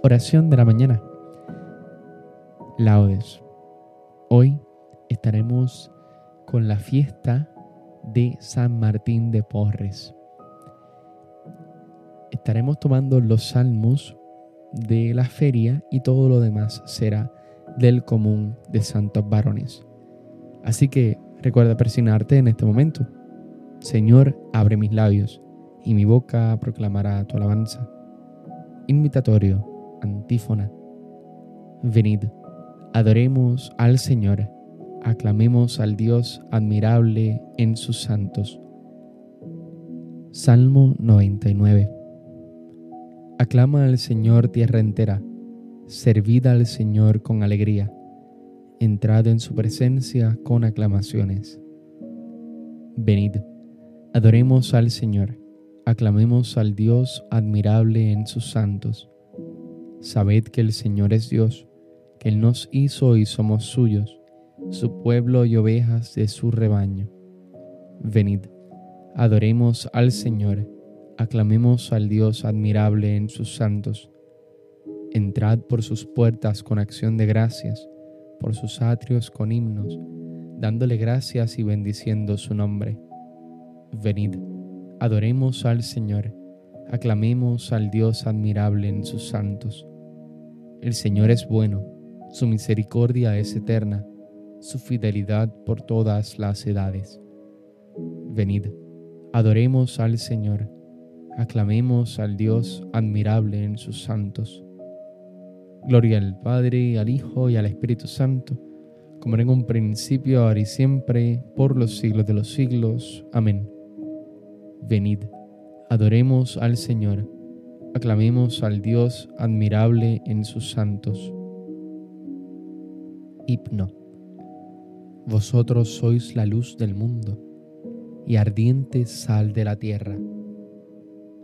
Oración de la mañana. Laudes. Hoy estaremos con la fiesta de San Martín de Porres. Estaremos tomando los salmos de la feria y todo lo demás será del común de santos varones. Así que recuerda persignarte en este momento. Señor, abre mis labios y mi boca proclamará tu alabanza. Invitatorio antífona. Venid, adoremos al Señor, aclamemos al Dios admirable en sus santos. Salmo 99. Aclama al Señor tierra entera, servid al Señor con alegría, entrad en su presencia con aclamaciones. Venid, adoremos al Señor, aclamemos al Dios admirable en sus santos. Sabed que el Señor es Dios, que Él nos hizo y somos suyos, su pueblo y ovejas de su rebaño. Venid, adoremos al Señor, aclamemos al Dios admirable en sus santos. Entrad por sus puertas con acción de gracias, por sus atrios con himnos, dándole gracias y bendiciendo su nombre. Venid, adoremos al Señor, aclamemos al Dios admirable en sus santos. El Señor es bueno, su misericordia es eterna, su fidelidad por todas las edades. Venid, adoremos al Señor, aclamemos al Dios admirable en sus santos. Gloria al Padre, al Hijo y al Espíritu Santo, como en un principio, ahora y siempre, por los siglos de los siglos. Amén. Venid Adoremos al Señor, aclamemos al Dios admirable en sus santos. Hipno. Vosotros sois la luz del mundo y ardiente sal de la tierra,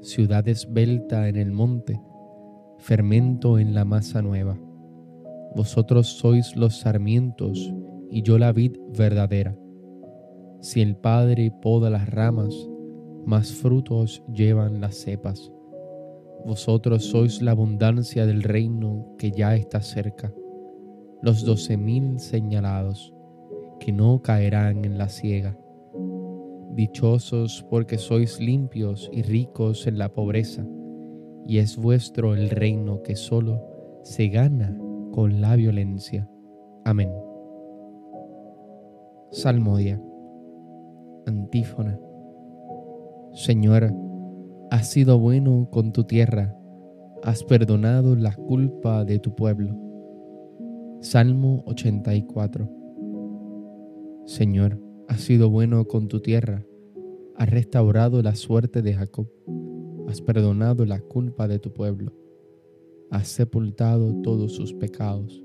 ciudad esbelta en el monte, fermento en la masa nueva. Vosotros sois los sarmientos y yo la vid verdadera. Si el Padre poda las ramas, más frutos llevan las cepas. Vosotros sois la abundancia del reino que ya está cerca, los doce mil señalados, que no caerán en la ciega. Dichosos porque sois limpios y ricos en la pobreza, y es vuestro el reino que solo se gana con la violencia. Amén. Salmodia. Antífona. Señor, has sido bueno con tu tierra, has perdonado la culpa de tu pueblo. Salmo 84. Señor, has sido bueno con tu tierra, has restaurado la suerte de Jacob, has perdonado la culpa de tu pueblo, has sepultado todos sus pecados,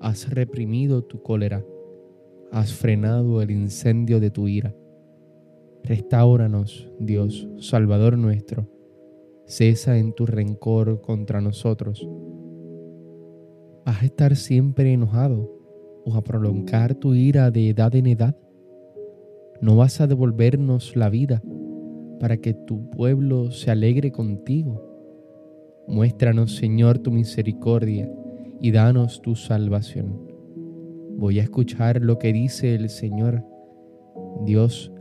has reprimido tu cólera, has frenado el incendio de tu ira Restauranos, Dios, Salvador nuestro. Cesa en tu rencor contra nosotros. ¿Vas a estar siempre enojado o a prolongar tu ira de edad en edad? ¿No vas a devolvernos la vida para que tu pueblo se alegre contigo? Muéstranos, Señor, tu misericordia y danos tu salvación. Voy a escuchar lo que dice el Señor. Dios,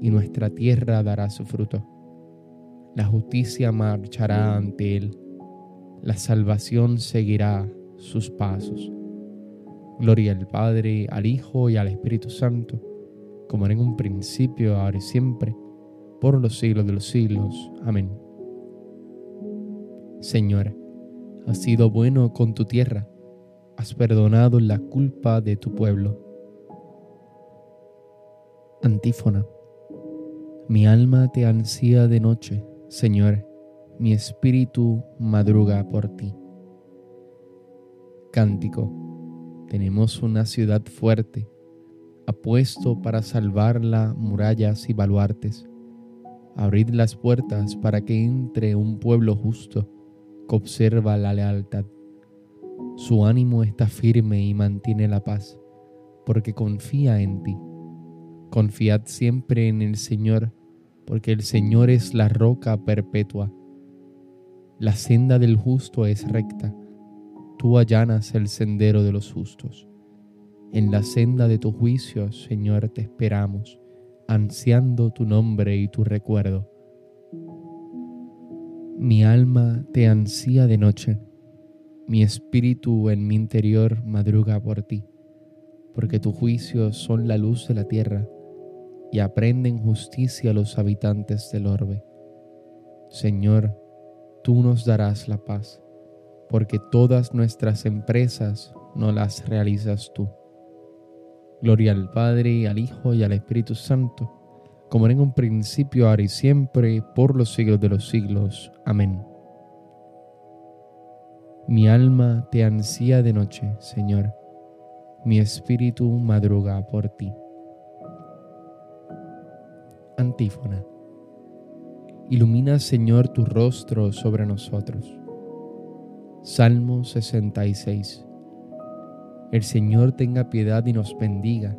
y nuestra tierra dará su fruto. La justicia marchará ante él, la salvación seguirá sus pasos. Gloria al Padre, al Hijo y al Espíritu Santo, como era en un principio, ahora y siempre, por los siglos de los siglos. Amén. Señor, has sido bueno con tu tierra, has perdonado la culpa de tu pueblo. Antífona. Mi alma te ansía de noche, Señor, mi espíritu madruga por ti. Cántico. Tenemos una ciudad fuerte, apuesto para salvarla murallas y baluartes. Abrid las puertas para que entre un pueblo justo que observa la lealtad. Su ánimo está firme y mantiene la paz, porque confía en ti. Confiad siempre en el Señor, porque el Señor es la roca perpetua. La senda del justo es recta tú allanas el sendero de los justos. En la senda de tu juicio, Señor, te esperamos, ansiando tu nombre y tu recuerdo. Mi alma te ansía de noche, mi espíritu en mi interior madruga por ti, porque tus juicios son la luz de la tierra y aprenden justicia a los habitantes del orbe. Señor, tú nos darás la paz porque todas nuestras empresas no las realizas tú. Gloria al Padre, al Hijo y al Espíritu Santo, como en un principio, ahora y siempre, por los siglos de los siglos. Amén. Mi alma te ansía de noche, Señor, mi espíritu madruga por ti. Antífona. Ilumina, Señor, tu rostro sobre nosotros Salmo 66. El Señor tenga piedad y nos bendiga,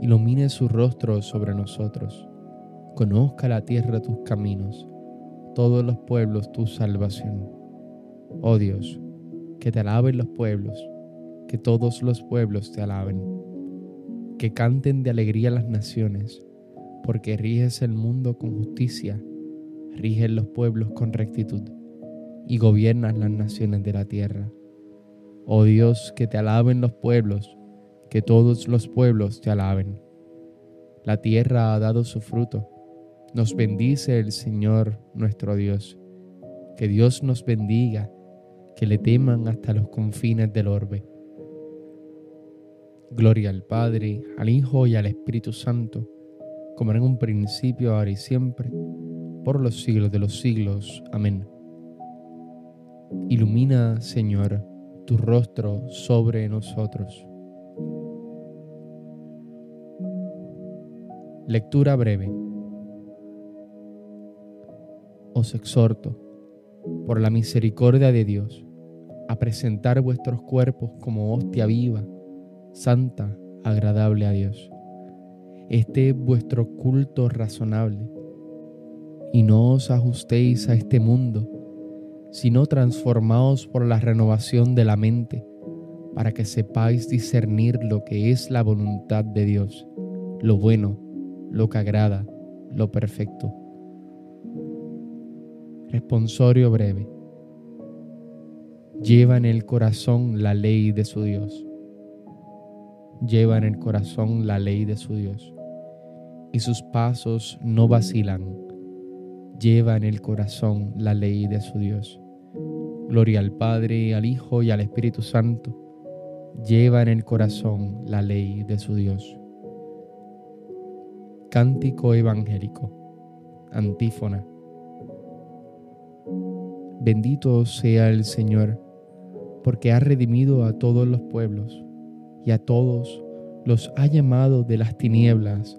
ilumine su rostro sobre nosotros, conozca la tierra tus caminos, todos los pueblos tu salvación. Oh Dios, que te alaben los pueblos, que todos los pueblos te alaben, que canten de alegría las naciones, porque riges el mundo con justicia, rigen los pueblos con rectitud y gobiernas las naciones de la tierra. Oh Dios, que te alaben los pueblos, que todos los pueblos te alaben. La tierra ha dado su fruto. Nos bendice el Señor nuestro Dios. Que Dios nos bendiga, que le teman hasta los confines del orbe. Gloria al Padre, al Hijo y al Espíritu Santo, como en un principio, ahora y siempre, por los siglos de los siglos. Amén. Ilumina, Señor, tu rostro sobre nosotros. Lectura breve. Os exhorto, por la misericordia de Dios, a presentar vuestros cuerpos como hostia viva, santa, agradable a Dios. Este es vuestro culto razonable, y no os ajustéis a este mundo, sino transformaos por la renovación de la mente, para que sepáis discernir lo que es la voluntad de Dios, lo bueno, lo que agrada, lo perfecto. Responsorio breve. Lleva en el corazón la ley de su Dios. Lleva en el corazón la ley de su Dios. Y sus pasos no vacilan. Lleva en el corazón la ley de su Dios Gloria al Padre, al Hijo y al Espíritu Santo. Lleva en el corazón la ley de su Dios. Cántico evangélico. Antífona. Bendito sea el Señor, porque ha redimido a todos los pueblos y a todos los ha llamado de las tinieblas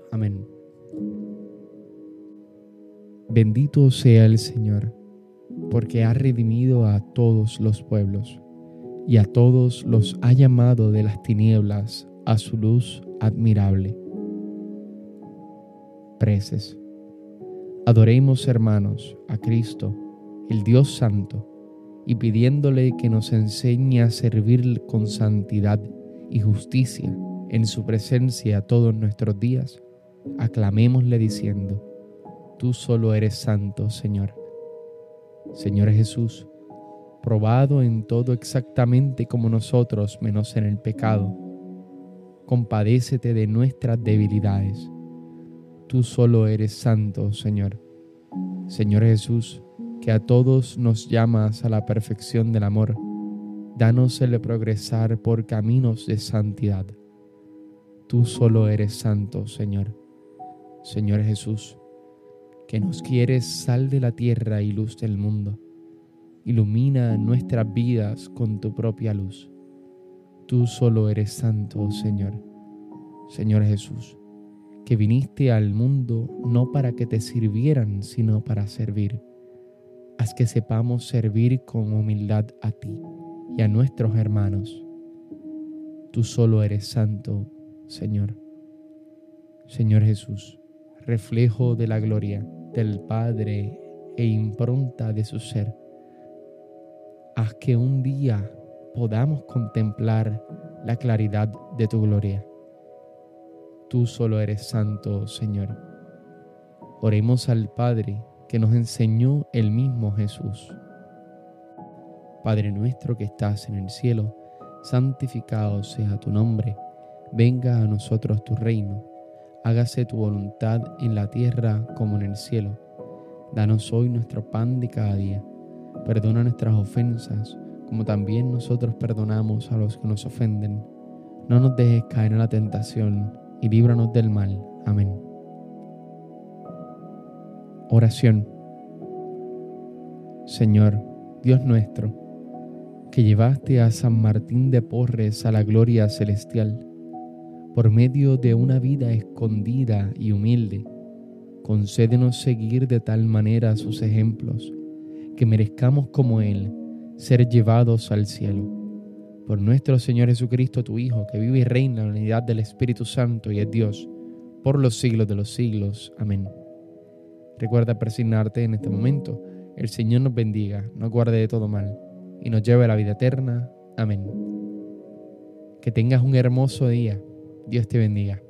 Amén. Bendito sea el Señor, porque ha redimido a todos los pueblos y a todos los ha llamado de las tinieblas a su luz admirable. Preces. Adoremos, hermanos, a Cristo, el Dios Santo, y pidiéndole que nos enseñe a servir con santidad y justicia en su presencia todos nuestros días, aclamémosle diciendo, Tú solo eres santo, Señor. Señor Jesús, probado en todo exactamente como nosotros, menos en el pecado. Compadécete de nuestras debilidades. Tú solo eres santo, Señor. Señor Jesús, que a todos nos llamas a la perfección del amor, danos el progresar por caminos de santidad. Tú solo eres santo, Señor. Señor Jesús, que nos quieres sal de la tierra y luz del mundo Ilumina nuestras vidas con tu propia luz. Tú solo eres santo, Señor. Señor Jesús, que viniste al mundo no para que te sirvieran, sino para servir. Haz que sepamos servir con humildad a ti y a nuestros hermanos. Tú solo eres santo, Señor. Señor Jesús, reflejo de la gloria del Padre e impronta de su ser haz que un día podamos contemplar la claridad de tu gloria. Tú solo eres santo, Señor. Oremos al Padre que nos enseñó el mismo Jesús. Padre nuestro que estás en el cielo, santificado sea tu nombre, venga a nosotros tu reino, hágase tu voluntad en la tierra como en el cielo. Danos hoy nuestro pan de cada día Perdona nuestras ofensas, como también nosotros perdonamos a los que nos ofenden. No nos dejes caer en la tentación y líbranos del mal. Amén. Oración. Señor, Dios nuestro, que llevaste a San Martín de Porres a la gloria celestial, por medio de una vida escondida y humilde, concédenos seguir de tal manera sus ejemplos que merezcamos como Él ser llevados al cielo. Por nuestro Señor Jesucristo, tu Hijo, que vive y reina en la unidad del Espíritu Santo y es Dios, por los siglos de los siglos. Amén. Recuerda persignarte en este momento. El Señor nos bendiga, nos guarde de todo mal y nos lleve a la vida eterna. Amén. Que tengas un hermoso día. Dios te bendiga.